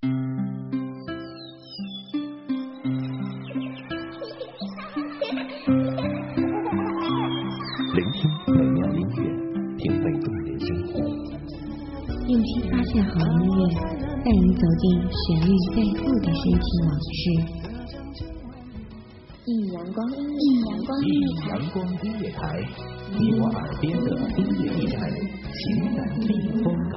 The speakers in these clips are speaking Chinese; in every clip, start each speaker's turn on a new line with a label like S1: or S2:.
S1: 聆听美妙音乐，品味动人生活。
S2: 用心发现好音乐，带你走进旋律背后的深情往事。
S3: 一阳光音乐，一阳光音乐台，
S1: 阳光音乐台，你我耳边的音乐驿站，情感避风港。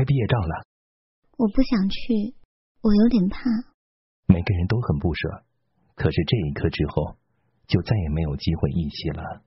S1: 拍毕业照了，
S2: 我不想去，我有点怕。
S1: 每个人都很不舍，可是这一刻之后，就再也没有机会一起了。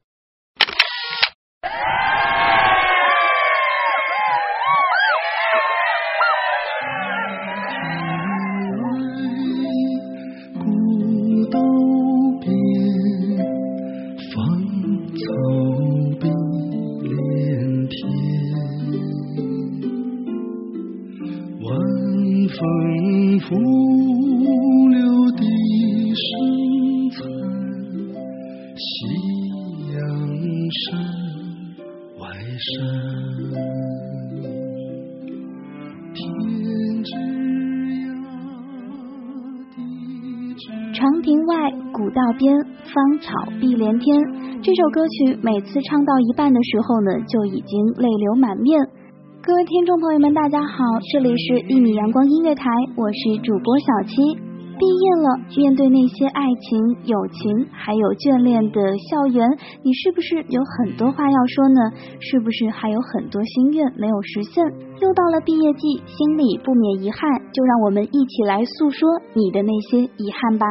S4: 芳草碧连天。
S5: 这首歌曲每次唱到一半的时候呢，就已经泪流满面。各位听众朋友们，大家好，这里是一米阳光音乐台，我是主播小七。毕业了，面对那些爱情、友情，还有眷恋的校园，你是不是有很多话要说呢？是不是还有很多心愿没有实现？又到了毕业季，心里不免遗憾，就让我们一起来诉说你的那些遗憾吧。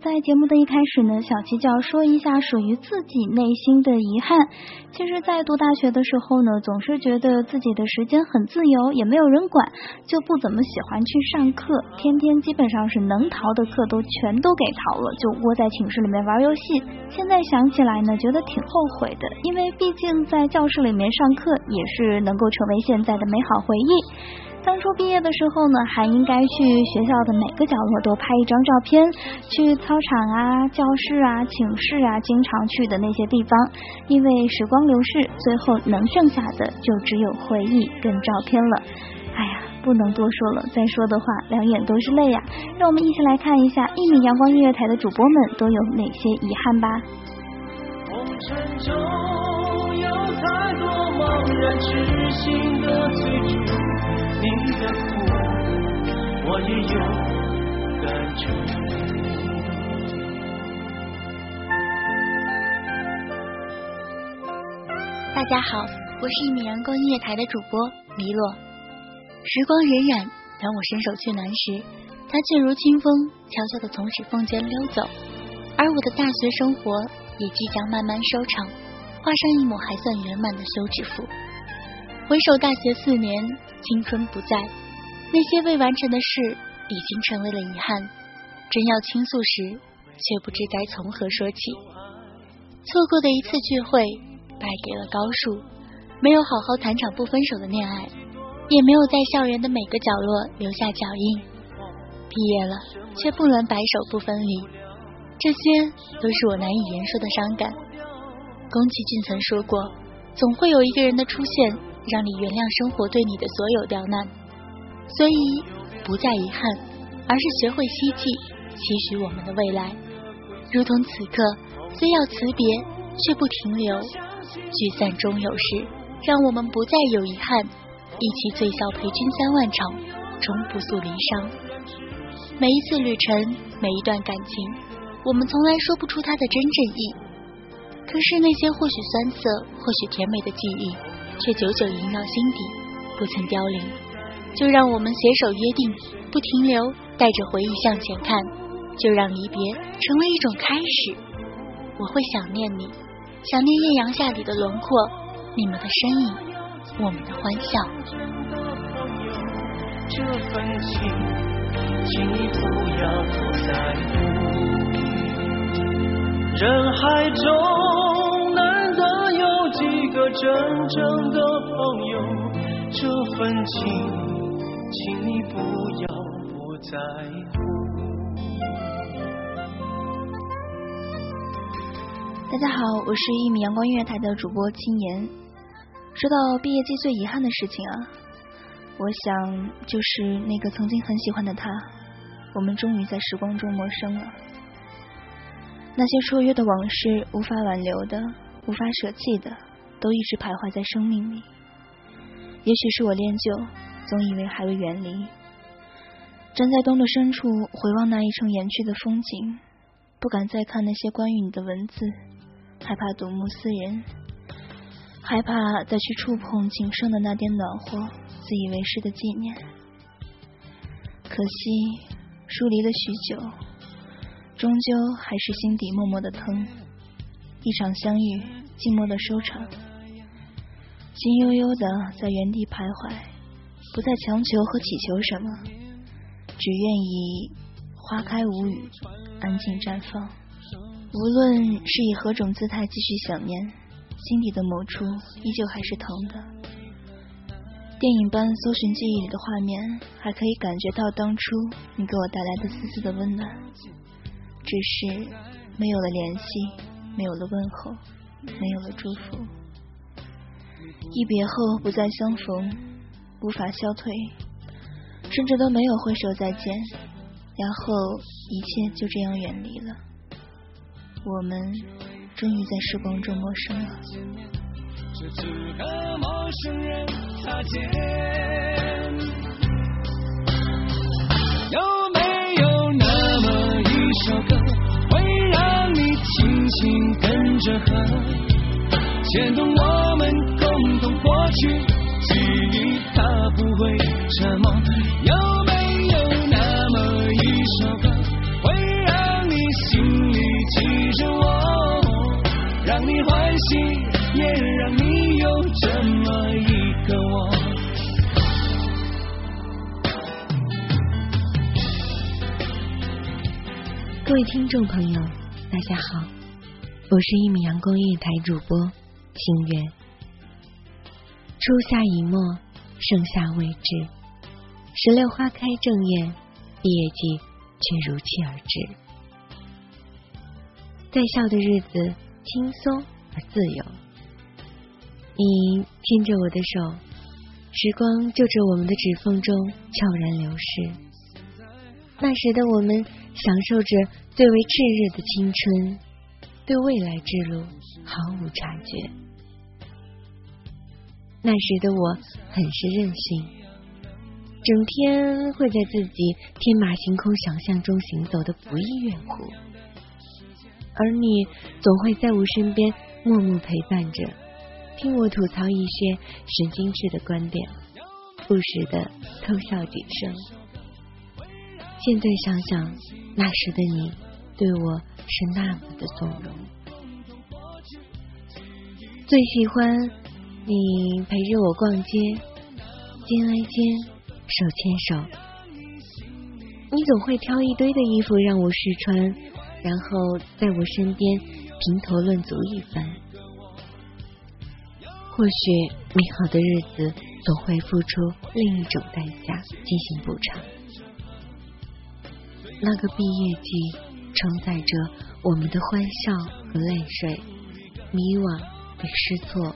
S5: 在节目的一开始呢，小七就要说一下属于自己内心的遗憾。其实，在读大学的时候呢，总是觉得自己的时间很自由，也没有人管，就不怎么喜欢去上课，天天基本上是能逃的课都全都给逃了，就窝在寝室里面玩游戏。现在想起来呢，觉得挺后悔的，因为毕竟在教室里面上课也是能够成为现在的美好回忆。当初毕业的时候呢，还应该去学校的每个角落都拍一张照片，去操场啊、教室啊、寝室啊，经常去的那些地方。因为时光流逝，最后能剩下的就只有回忆跟照片了。哎呀，不能多说了，再说的话两眼都是泪呀。让我们一起来看一下一米阳光音乐台的主播们都有哪些遗憾吧。
S4: 红尘中有太多茫然痴心的追逐，你的苦我也有感触。
S6: 大家好，我是一米阳光音乐台的主播黎洛。时光荏苒，当我伸手去拿时，它却如清风，悄悄地从指缝间溜走。而我的大学生活也即将慢慢收场，画上一抹还算圆满的休止符。回首大学四年，青春不在，那些未完成的事已经成为了遗憾。真要倾诉时，却不知该从何说起。错过的一次聚会，败给了高数，没有好好谈场不分手的恋爱，也没有在校园的每个角落留下脚印。毕业了，却不能白首不分离，这些都是我难以言说的伤感。宫崎骏曾说过：“总会有一个人的出现，让你原谅生活对你的所有刁难。所以，不再遗憾，而是学会希冀，期许我们的未来。如同此刻，虽要辞别，却不停留。聚散终有时，让我们不再有遗憾，一起醉笑陪君三万场，终不诉离殇。每一次旅程，每一段感情，我们从来说不出它的真正意。可是那些或许酸涩，或许甜美的记忆，却久久萦绕心底，不曾凋零。就让我们携手约定，不停留，带着回忆向前看。就让离别成为一种开始。我会想念你。想念艳阳下里的轮廓，你们的身影，我们的欢笑。
S1: 这份情，请你不要在乎。人海中真正的朋友，这份情，请你不要不在乎。
S7: 大家好，我是一米阳光音乐台的主播青言。说到毕业季最遗憾的事情啊，我想就是那个曾经很喜欢的他，我们终于在时光中陌生了。那些绰约的往事，无法挽留的，无法舍弃的，都一直徘徊在生命里。也许是我恋旧，总以为还未远离。站在冬的深处，回望那一程远去的风景，不敢再看那些关于你的文字。害怕睹物思人，害怕再去触碰仅剩的那点暖和，自以为是的纪念。可惜疏离了许久，终究还是心底默默的疼。一场相遇，寂寞的收场，心悠悠的在原地徘徊，不再强求和祈求什么，只愿意花开无语，安静绽放。无论是以何种姿态继续想念，心底的某处依旧还是疼的。电影般搜寻记忆里的画面，还可以感觉到当初你给我带来的丝丝的温暖。只是没有了联系，没有了问候，没有了祝福。一别后不再相逢，无法消退，甚至都没有挥手再见，然后一切就这样远离了。我们终于在时光中陌生了。这次和陌生人擦肩，有没有那么一首歌，会让你轻轻跟着和，牵动我们共同过去记忆，它不会沉默。有没有那么一首歌？
S4: 会让你心里记着我，让你欢喜
S7: 也让你有这么一个我。
S2: 各位听众朋友，大家好，我是一米阳光音乐台主播心愿。初夏已末，盛夏未至，石榴花开正艳，毕业季却如期而至。在校的日子轻松而自由。你牵着我的手，时光就着我们的指缝中悄然流逝。那时的我们享受着最为炽热的青春，对未来之路毫无察觉。那时的我很是任性，整天会在自己天马行空想象中行走的不亦乐乎，而你总会在我身边默默陪伴着。听我吐槽一些神经质的观点，不时的偷笑几声。现在想想，那时的你对我是那么的纵容。最喜欢你陪着我逛街，肩挨肩，手牵手。你总会挑一堆的衣服让我试穿，然后在我身边评头论足一番。或许美好的日子总会付出另一种代价进行补偿。那个毕业季承载着我们的欢笑和泪水，迷惘与失措，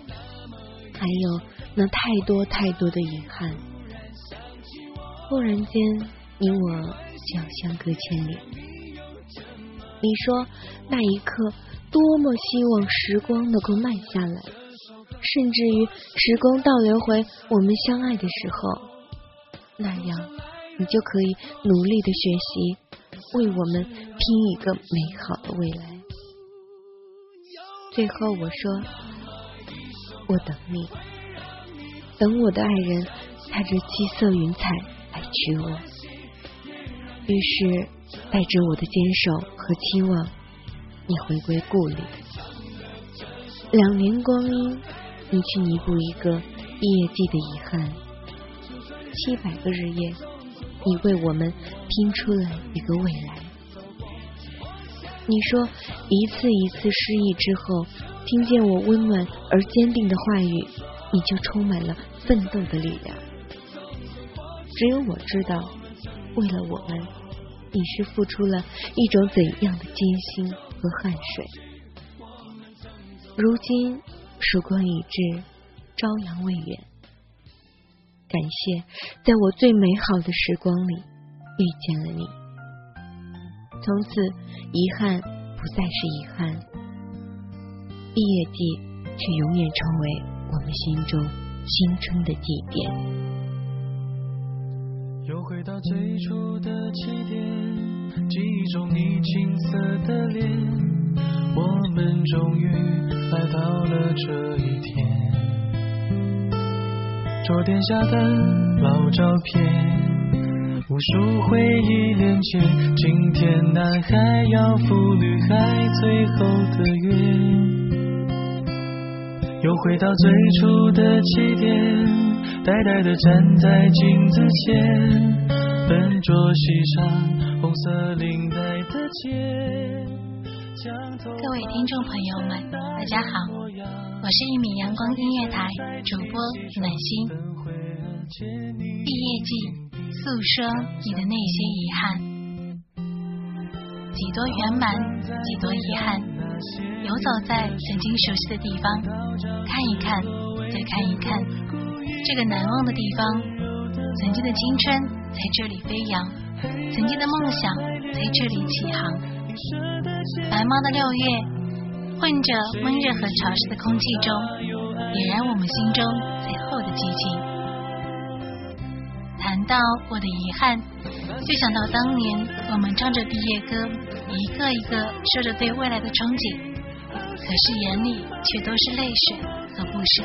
S2: 还有那太多太多的遗憾。忽然间，你我就要相隔千里。你说那一刻多么希望时光能够慢下来，甚至于时光倒流回我们相爱的时候，那样你就可以努力的学习，为我们拼一个美好的未来。最后我说，我等你，等我的爱人踏着七色云彩来娶我。于是带着我的坚守和期望，你回归故里。两年光阴，你去弥补一个毕业季的遗憾。七百个日夜，你为我们拼出了一个未来。你说一次一次失意之后，听见我温暖而坚定的话语，你就充满了奋斗的力量。只有我知道，为了我们，你是付出了一种怎样的艰辛和汗水。如今曙光已至，朝阳未远。感谢在我最美好的时光里遇见了你。从此，遗憾不再是遗憾，毕业季却永远成为我们心中青春的祭奠。
S1: 又回到最初的起点，记忆中你青涩的脸，我们终于来到了这一天。桌垫下的老照片，无数回忆连接。今天男孩要赴女孩最后的约，又回到最初的起点，呆呆的站在镜子前，笨拙系上红色领带的结。
S8: 各位听众朋友们，大家好，我是一米阳光音乐台主播暖心。毕业季，诉说你的那些遗憾，几多圆满，几多遗憾。游走在曾经熟悉的地方，看一看，再看一看，这个难忘的地方。曾经的青春在这里飞扬，曾经的梦想在这里起航。白茫的六月，混着温热和潮湿的空气中，点燃我们心中最后的激情。谈到我的遗憾，就想到当年我们唱着毕业歌，一个一个说着对未来的憧憬，可是眼里却都是泪水和不舍。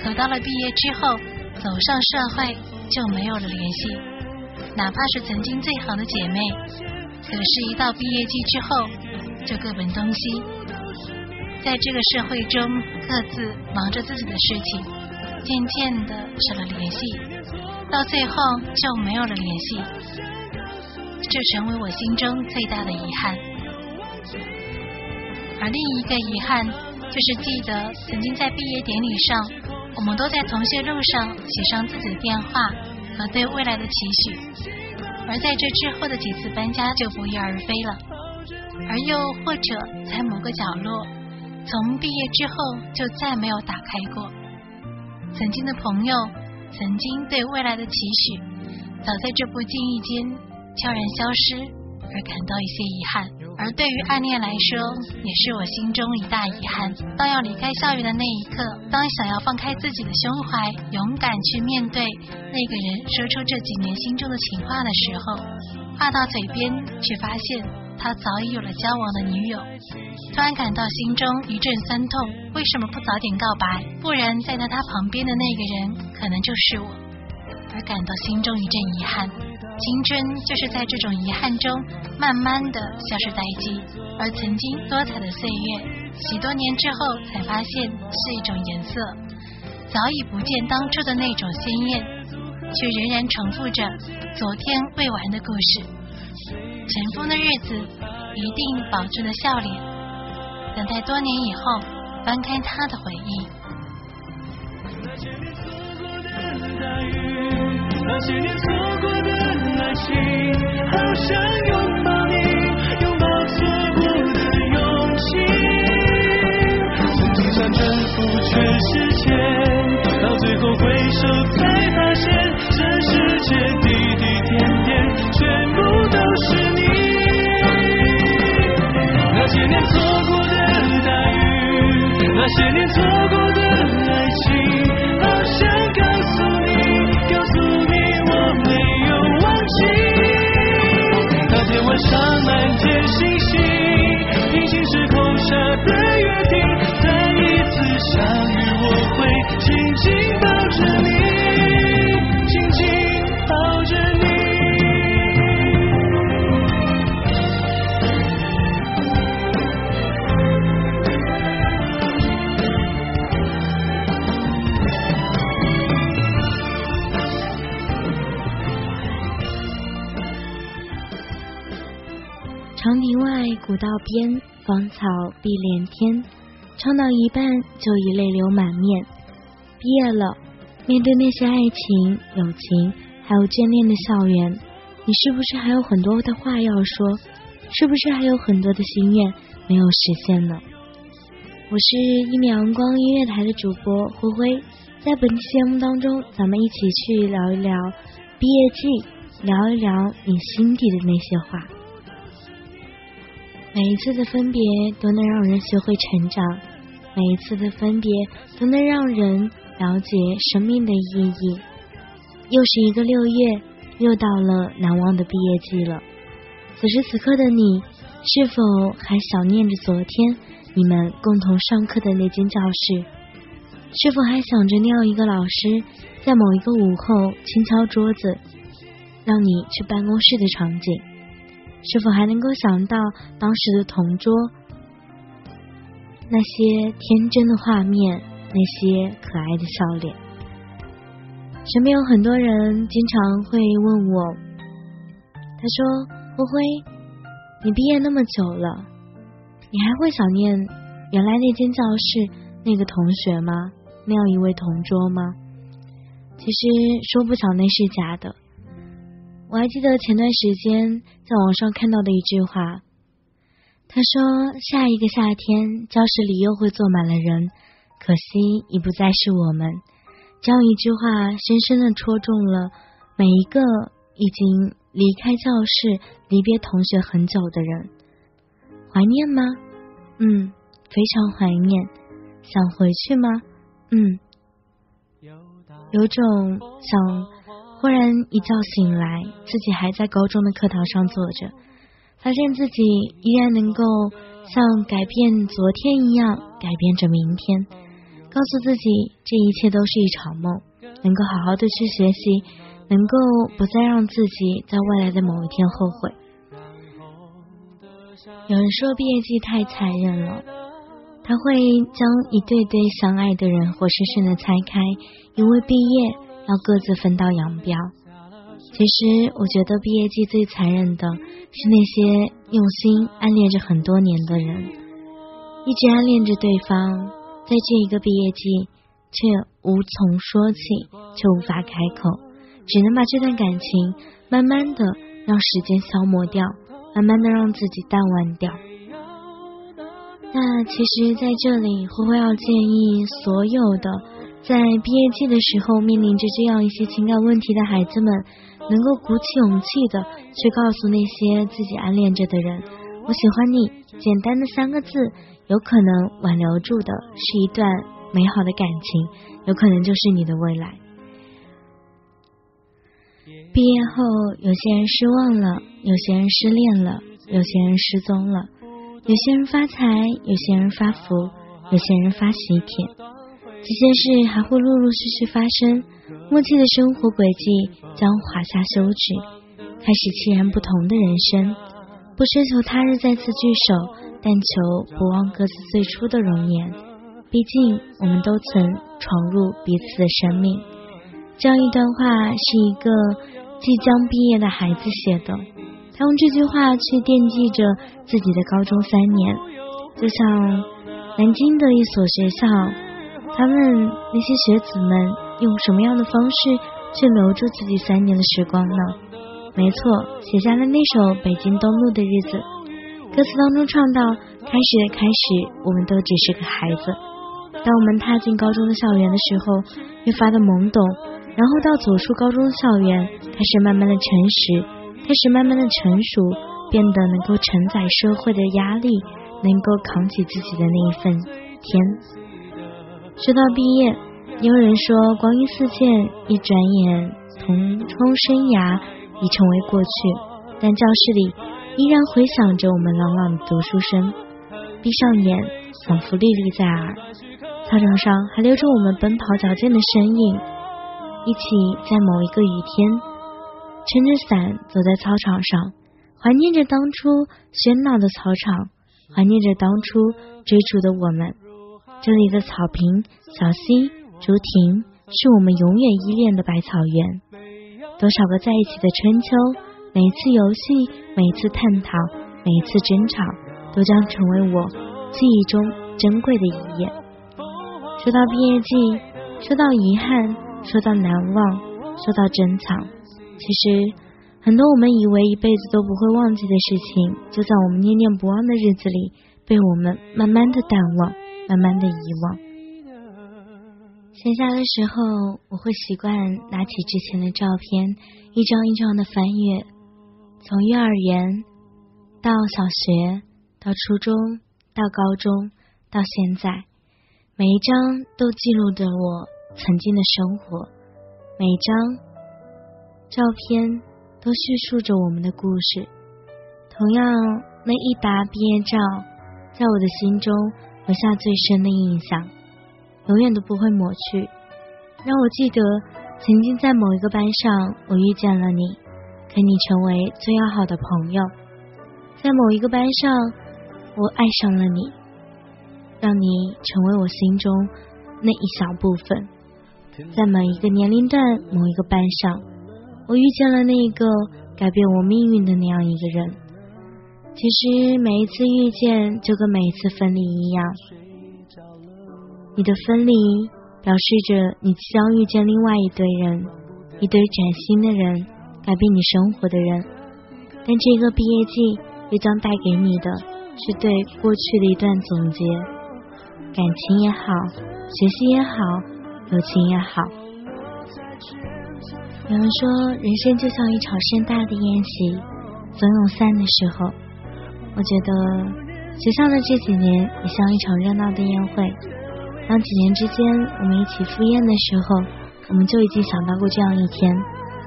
S8: 可到了毕业之后，走上社会就没有了联系，哪怕是曾经最好的姐妹。可是，一到毕业季之后，就各奔东西，在这个社会中各自忙着自己的事情，渐渐的少了联系，到最后就没有了联系，这成为我心中最大的遗憾。而另一个遗憾，就是记得曾经在毕业典礼上，我们都在同学录上写上自己的电话和对未来的期许。而在这之后的几次搬家就不翼而飞了，而又或者在某个角落，从毕业之后就再没有打开过。曾经的朋友，曾经对未来的期许，早在这不经意间悄然消失，而感到一些遗憾。而对于暗恋来说，也是我心中一大遗憾。当要离开校园的那一刻，当想要放开自己的胸怀，勇敢去面对那个人说出这几年心中的情话的时候，话到嘴边，却发现他早已有了交往的女友，突然感到心中一阵酸痛。为什么不早点告白？不然站在他旁边的那个人，可能就是我，而感到心中一阵遗憾。青春就是在这种遗憾中慢慢的消失殆尽，而曾经多彩的岁月，许多年之后才发现是一种颜色，早已不见当初的那种鲜艳，却仍然重复着昨天未完的故事。尘封的日子，一定保住了笑脸，等待多年以后翻开他的回忆。
S1: 那些年错过的爱情，好想拥抱你，拥抱错过的勇气。曾经想征服全世界。到最后回首，才发现这世界那些年错过的爱情，好想告诉你，告诉你我没有忘记。那天晚上满天星星，平行时空下的约定，再一次相
S9: 长亭外，古道边，芳草碧连天。唱到一半就已泪流满面。毕业了，面对那些爱情、友情，还有眷恋的校园，你是不是还有很多的话要说？是不是还有很多的心愿没有实现呢？我是一米阳光音乐台的主播灰灰，在本期节目当中，咱们一起去聊一聊毕业季，聊一聊你心底的那些话。每一次的分别都能让人学会成长，每一次的分别都能让人了解生命的意义。又是一个六月，又到了难忘的毕业季了。此时此刻的你，是否还想念着昨天你们共同上课的那间教室？是否还想着那样一个老师，在某一个午后轻敲桌子，让你去办公室的场景？是否还能够想到当时的同桌，那些天真的画面，那些可爱的笑脸？身边有很多人经常会问我，他说：“灰灰，你毕业那么久了，你还会想念原来那间教室那个同学吗？那样一位同桌吗？”其实说不想那是假的。我还记得前段时间在网上看到的一句话，他说：“下一个夏天，教室里又会坐满了人，可惜已不再是我们。”这样一句话，深深的戳中了每一个已经离开教室、离别同学很久的人。怀念吗？嗯，非常怀念。想回去吗？嗯，有种想。忽然一觉醒来，自己还在高中的课堂上坐着，发现自己依然能够像改变昨天一样改变着明天，告诉自己这一切都是一场梦，能够好好的去学习，能够不再让自己在未来的某一天后悔。有人说毕业季太残忍了，他会将一对对相爱的人活生生的拆开，因为毕业。要各自分道扬镳。其实，我觉得毕业季最残忍的是那些用心暗恋着很多年的人，一直暗恋着对方，在这一个毕业季却无从说起，却无法开口，只能把这段感情慢慢的让时间消磨掉，慢慢的让自己淡忘掉。那其实，在这里，灰灰要建议所有的。在毕业季的时候，面临着这样一些情感问题的孩子们，能够鼓起勇气的去告诉那些自己暗恋着的人：“我喜欢你。”简单的三个字，有可能挽留住的是一段美好的感情，有可能就是你的未来。毕业后，有些人失望了，有些人失恋了，有些人失踪了，有些人发财，有些人发福，有些人发喜帖。这些事还会陆陆续续发生，默契的生活轨迹将划下休止，开始截然不同的人生。不奢求他日再次聚首，但求不忘各自最初的容颜。毕竟我们都曾闯入彼此的生命。这样一段话是一个即将毕业的孩子写的，他用这句话去惦记着自己的高中三年，就像南京的一所学校。他们那些学子们用什么样的方式去留住自己三年的时光呢？没错，写下了那首《北京东路的日子》，歌词当中唱到：“开始开始，我们都只是个孩子。”当我们踏进高中的校园的时候，越发的懵懂，然后到走出高中的校园，开始慢慢的诚实，开始慢慢的成熟，变得能够承载社会的压力，能够扛起自己的那一份天。说到毕业，有人说光阴似箭，一转眼同窗生涯已成为过去，但教室里依然回响着我们朗朗的读书声，闭上眼，仿佛历历在耳。操场上还留着我们奔跑矫健的身影，一起在某一个雨天，撑着伞走在操场上，怀念着当初喧闹的操场，怀念着当初追逐的我们。这里的草坪、小溪、竹亭，是我们永远依恋的百草园。多少个在一起的春秋，每一次游戏，每一次探讨，每一次争吵，都将成为我记忆中珍贵的一页。说到毕业季，说到遗憾，说到难忘，说到珍藏，其实很多我们以为一辈子都不会忘记的事情，就在我们念念不忘的日子里，被我们慢慢的淡忘，慢慢的遗忘。闲暇的时候，我会习惯拿起之前的照片，一张一张的翻阅，从幼儿园到小学，到初中，到高中，到现在。每一张都记录着我曾经的生活，每一张照片都叙述着我们的故事。同样，那一沓毕业照，在我的心中留下最深的印象，永远都不会抹去。让我记得，曾经在某一个班上，我遇见了你，跟你成为最要好的朋友；在某一个班上，我爱上了你。让你成为我心中那一小部分，在某一个年龄段、某一个班上，我遇见了那一个改变我命运的那样一个人。其实每一次遇见，就跟每一次分离一样。你的分离表示着你即将遇见另外一堆人，一堆崭新的人，改变你生活的人。但这个毕业季又将带给你的是对过去的一段总结。感情也好，学习也好，友情也好。有人说，人生就像一场盛大的宴席，总有散的时候。我觉得学校的这几年也像一场热闹的宴会。当几年之间我们一起赴宴的时候，我们就已经想到过这样一天，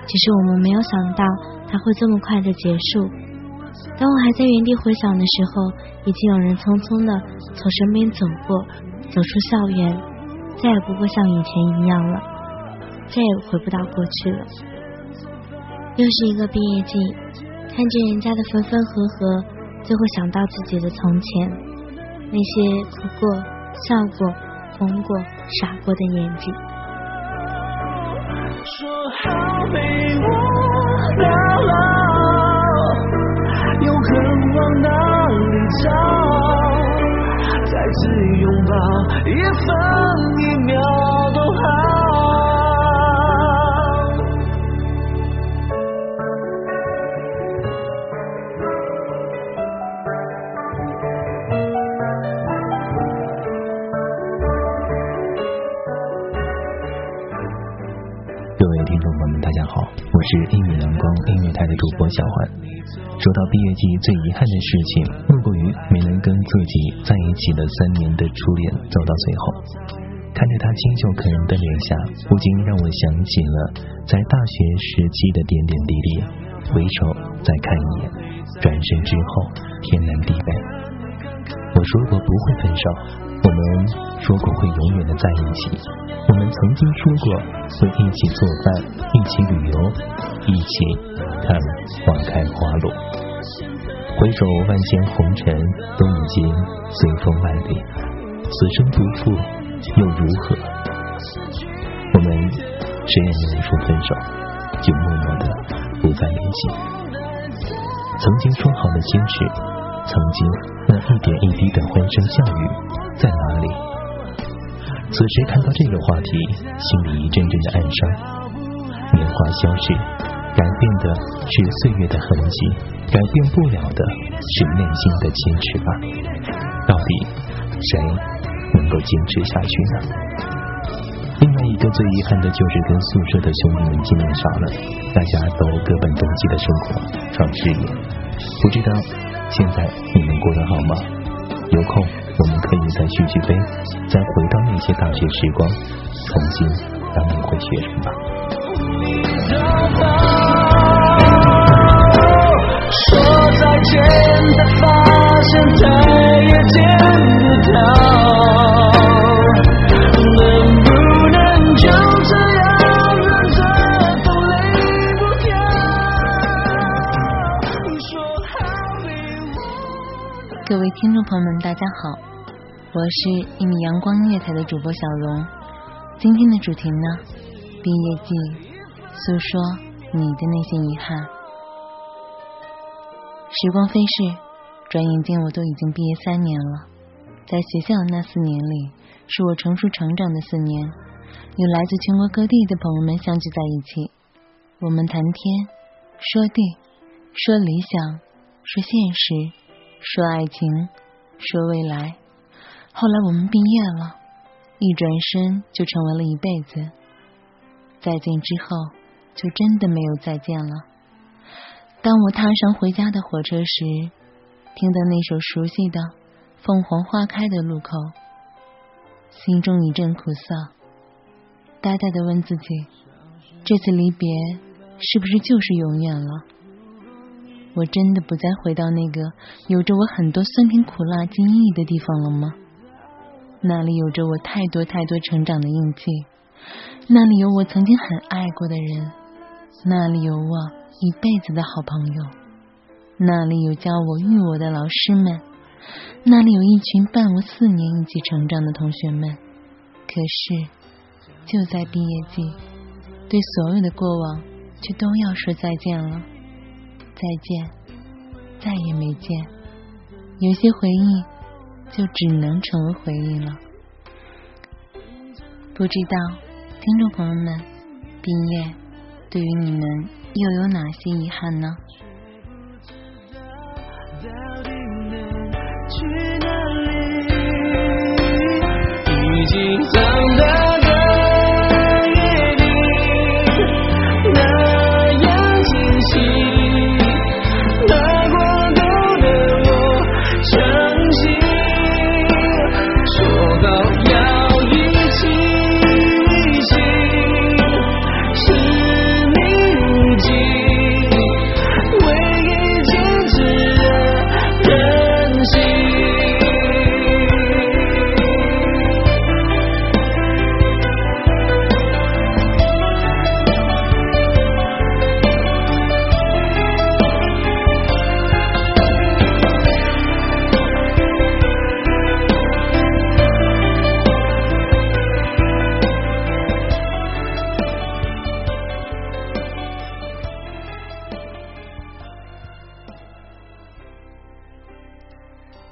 S9: 只是我们没有想到它会这么快的结束。当我还在原地回想的时候，已经有人匆匆的从身边走过，走出校园，再也不会像以前一样了，再也回不到过去了。又是一个毕业季，看着人家的分分合合，就会想到自己的从前，那些哭过、笑过、疯过、傻过的年纪。说好陪我到老。往哪里找？再次拥抱，一分
S10: 是一米阳光音乐台的主播小环。说到毕业季最遗憾的事情，莫过于没能跟自己在一起的三年的初恋走到最后。看着他清秀可人的脸颊，不禁让我想起了在大学时期的点点滴滴。回首再看一眼，转身之后天南地北。我说过不会分手，我们说过会永远的在一起，我们曾经说过会一起做饭，一起旅游，一起。看花开花落，回首万千红尘，都已经随风万里。此生不负又如何？我们谁也没有说分手，就默默的不再联系。曾经说好的坚持，曾经那一点一滴的欢声笑语，在哪里？此时看到这个话题，心里一阵阵的暗伤。年华消逝。改变的是岁月的痕迹，改变不了的是内心的坚持吧。到底谁能够坚持下去呢？另外一个最遗憾的就是跟宿舍的兄弟们见面少了，大家都各奔东西的生活，创事业。不知道现在你们过得好吗？有空我们可以再续续杯，再回到那些大学时光，重新当一回学生吧。
S4: 说再见，才发现再也见不到。
S11: 各位听众朋友们，大家好，我是一米阳光音乐台的主播小荣。今天的主题呢，毕业季，诉说你的那些遗憾。时光飞逝，转眼间我都已经毕业三年了。在学校的那四年里，是我成熟成长的四年，有来自全国各地的朋友们相聚在一起，我们谈天，说地，说理想，说现实，说爱情，说未来。后来我们毕业了，一转身就成为了一辈子。再见之后，就真的没有再见了。当我踏上回家的火车时，听到那首熟悉的《凤凰花开的路口》，心中一阵苦涩，呆呆的问自己：这次离别是不是就是永远了？我真的不再回到那个有着我很多酸甜苦辣记忆的地方了吗？那里有着我太多太多成长的印记，那里有我曾经很爱过的人，那里有我一辈子的好朋友，那里有教我育我的老师们，那里有一群伴我四年一起成长的同学们。可是，就在毕业季，对所有的过往却都要说再见了，再见，再也没见。有些回忆就只能成为回忆了。不知道听众朋友们，毕业对于你们又有哪些遗憾呢？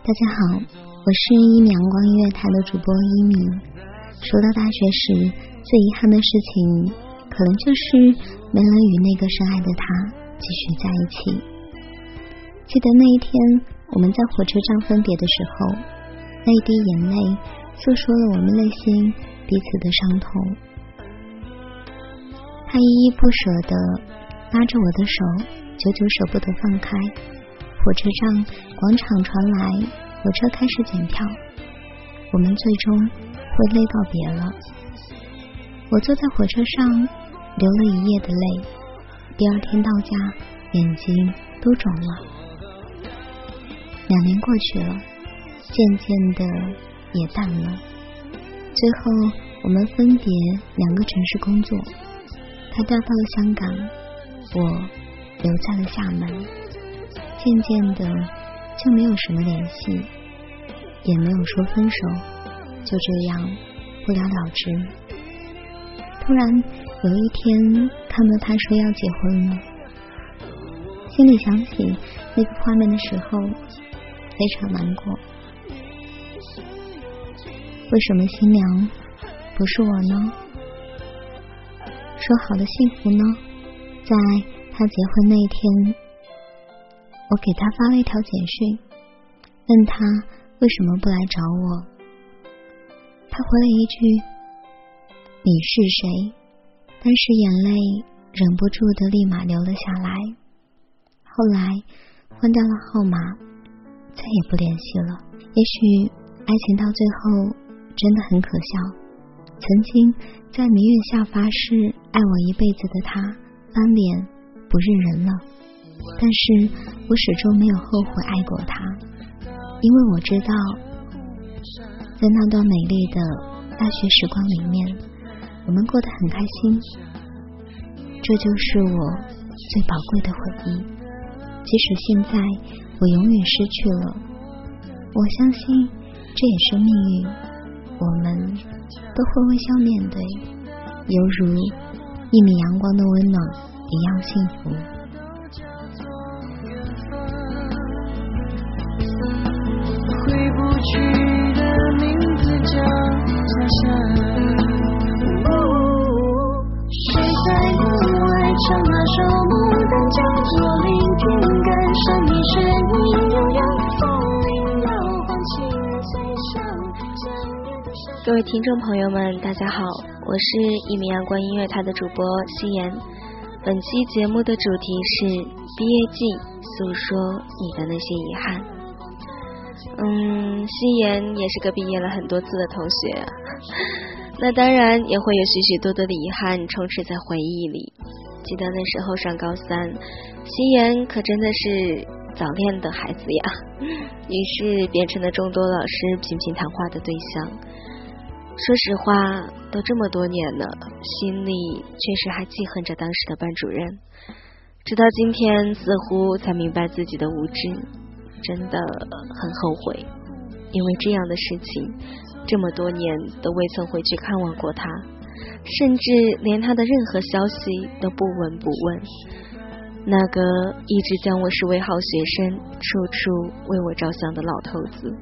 S4: 大
S12: 家好，我是一米阳光音乐台的主播一米。说到大学时，最遗憾的事情，可能就是没能与那个深爱的他继续在一起。记得那一天，我们在火车站分别的时候，那一滴眼泪诉说了我们内心彼此的伤痛。他依依不舍的拉着我的手，久久舍不得放开。火车站广场传来火车开始检票，我们最终会泪告别了。我坐在火车上流了一夜的泪，第二天到家眼睛都肿了。两年过去了，渐渐的也淡了。最后我们分别两个城市工作，他调到了香港，我留在了厦门。渐渐的就没有什么联系，也没有说分手，就这样不了了之。突然有一天看到他说要结婚了，心里想起那个画面的时候，非常难过。为什么新娘不是我呢？说好的幸福呢？在他结婚那一天。我给他发了一条简讯，问他为什么不来找我。他回了一句：“你是谁？”但是眼泪忍不住的立马流了下来。后来换掉了号码，再也不联系了。也许爱情到最后真的很可笑。曾经在明月下发誓爱我一辈子的他，翻脸不认人了。但是我始终没有后悔爱过他，因为我知道，在那段美丽的大学时光里面，我们过得很开心。这就是我最宝贵的回忆。即使现在我永远失去了，我相信这也是命运。我们。都会微笑面对，犹如一米阳光的温暖一样幸福。
S13: 各位听众朋友们，大家好，我是一名阳光音乐台的主播夕颜。本期节目的主题是毕业季，诉说你的那些遗憾。嗯，夕颜也是个毕业了很多次的同学，那当然也会有许许多多的遗憾充斥在回忆里。记得那时候上高三，夕颜可真的是早恋的孩子呀，于是变成了众多老师频频谈话的对象。说实话，都这么多年了，心里确实还记恨着当时的班主任。直到今天，似乎才明白自己的无知，真的很后悔。因为这样的事情，这么多年都未曾回去看望过他，甚至连他的任何消息都不闻不问。那个一直将我视为好学生、处处为我着想的老头子，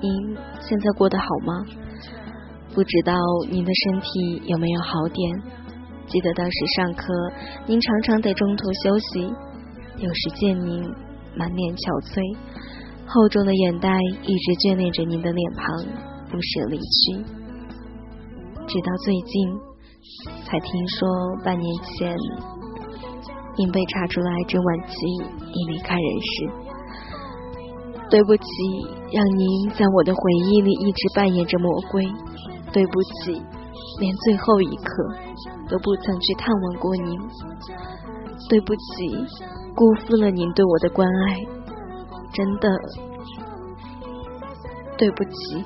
S13: 您现在过得好吗？不知道您的身体有没有好点？记得当时上课，您常常得中途休息，有时见您满脸憔悴，厚重的眼袋一直眷恋着您的脸庞，不舍离去。直到最近，才听说半年前您被查出来癌症晚期，已离开人世。对不起，让您在我的回忆里一直扮演着魔鬼。对不起，连最后一刻都不曾去探望过您。对不起，辜负了您对我的关爱，真的对不起。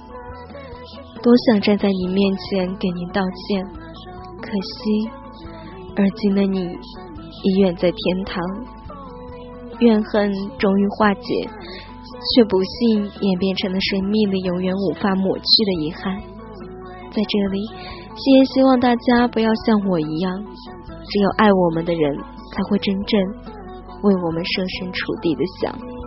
S13: 多想站在你面前给您道歉，可惜，而今的你已远在天堂。怨恨终于化解，却不幸演变成了生命里永远无法抹去的遗憾。在这里，希言希望大家不要像我一样，只有爱我们的人才会真正为我们设身处地的想。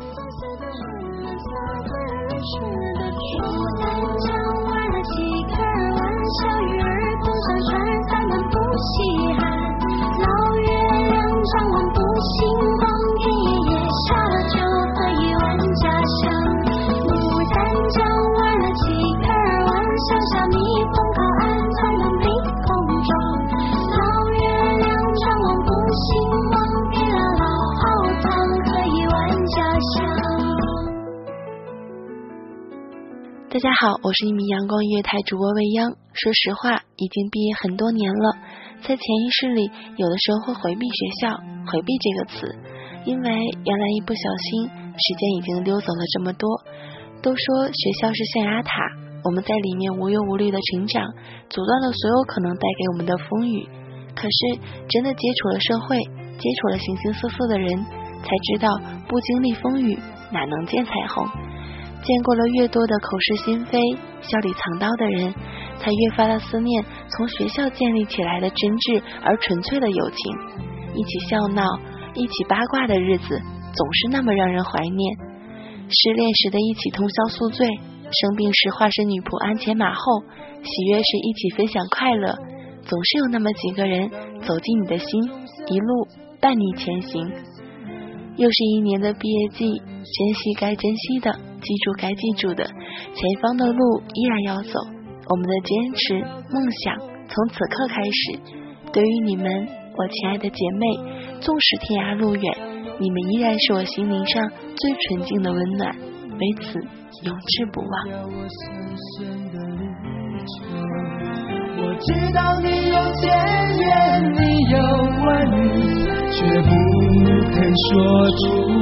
S13: 大家好，我是一名阳光音乐台主播未央。说实话，已经毕业很多年了，在潜意识里，有的时候会回避学校，回避这个词，因为原来一不小心，时间已经溜走了这么多。都说学校是象牙塔，我们在里面无忧无虑的成长，阻断了所有可能带给我们的风雨。可是，真的接触了社会，接触了形形色色的人，才知道，不经历风雨，哪能见彩虹？见过了越多的口是心非、笑里藏刀的人，才越发的思念从学校建立起来的真挚而纯粹的友情。一起笑闹、一起八卦的日子，总是那么让人怀念。失恋时的一起通宵宿醉，生病时化身女仆鞍前马后，喜悦时一起分享快乐，总是有那么几个人走进你的心，一路伴你前行。又是一年的毕业季，珍惜该珍惜的。记住该记住的，前方的路依然要走，
S14: 我们的坚持梦想从此刻开始。对于你们，我亲爱的姐妹，纵使天涯路远，你们依然是我心灵上最纯净的温暖，为此永志不忘。
S1: 我知道你有千言，你有万语，却不肯说出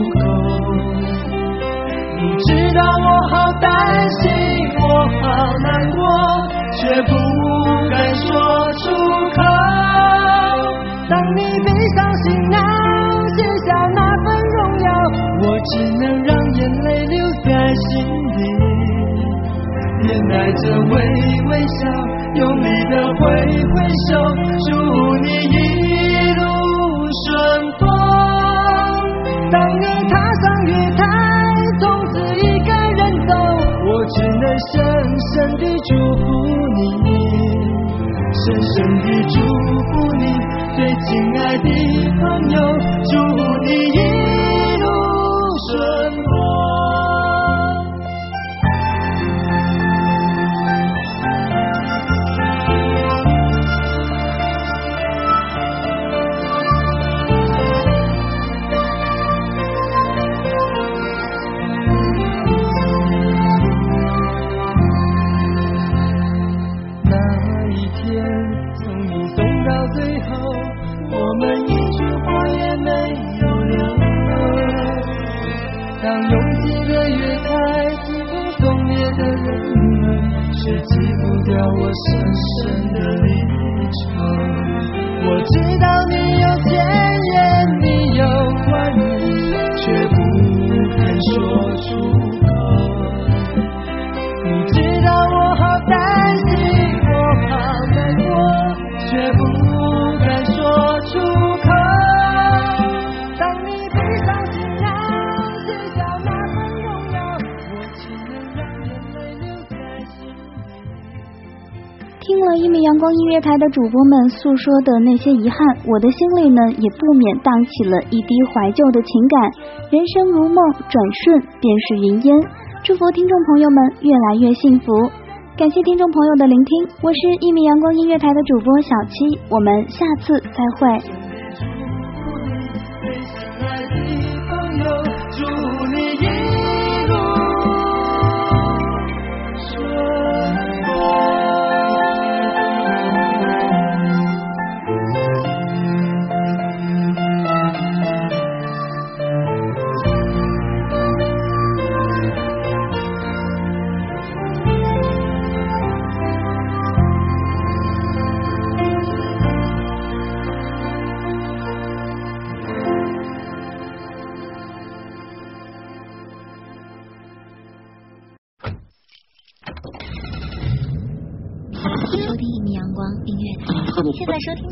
S1: 口。你知道我好担心，我好难过，却不敢说出口。当你闭上行囊，写下那份荣耀，我只能让眼泪留在心里，眼带着微微笑，用力的挥挥手，祝你深深地祝福你，深深地祝福你，最亲爱的朋友，祝你却挤不掉
S5: 我深深的离愁我知道台的主播们诉说的那些遗憾，我的心里呢也不免荡起了一滴怀旧的情感。人生如梦，转瞬便是云烟。祝福听众朋友们越来越幸福。感谢听众朋友的聆听，我是一米阳光音乐台的主播小七，我们下次再会。